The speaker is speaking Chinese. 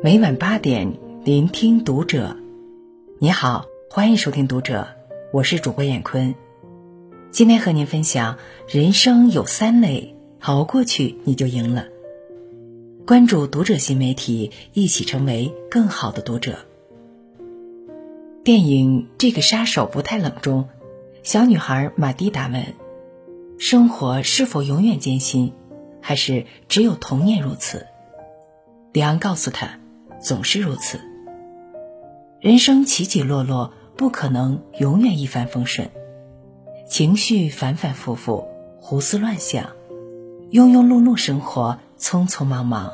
每晚八点，聆听读者。你好，欢迎收听读者，我是主播闫坤。今天和您分享：人生有三累，熬过去你就赢了。关注读者新媒体，一起成为更好的读者。电影《这个杀手不太冷》中，小女孩马蒂达问：“生活是否永远艰辛，还是只有童年如此？”里昂告诉她。总是如此，人生起起落落，不可能永远一帆风顺，情绪反反复复，胡思乱想，庸庸碌碌生活，匆匆忙忙。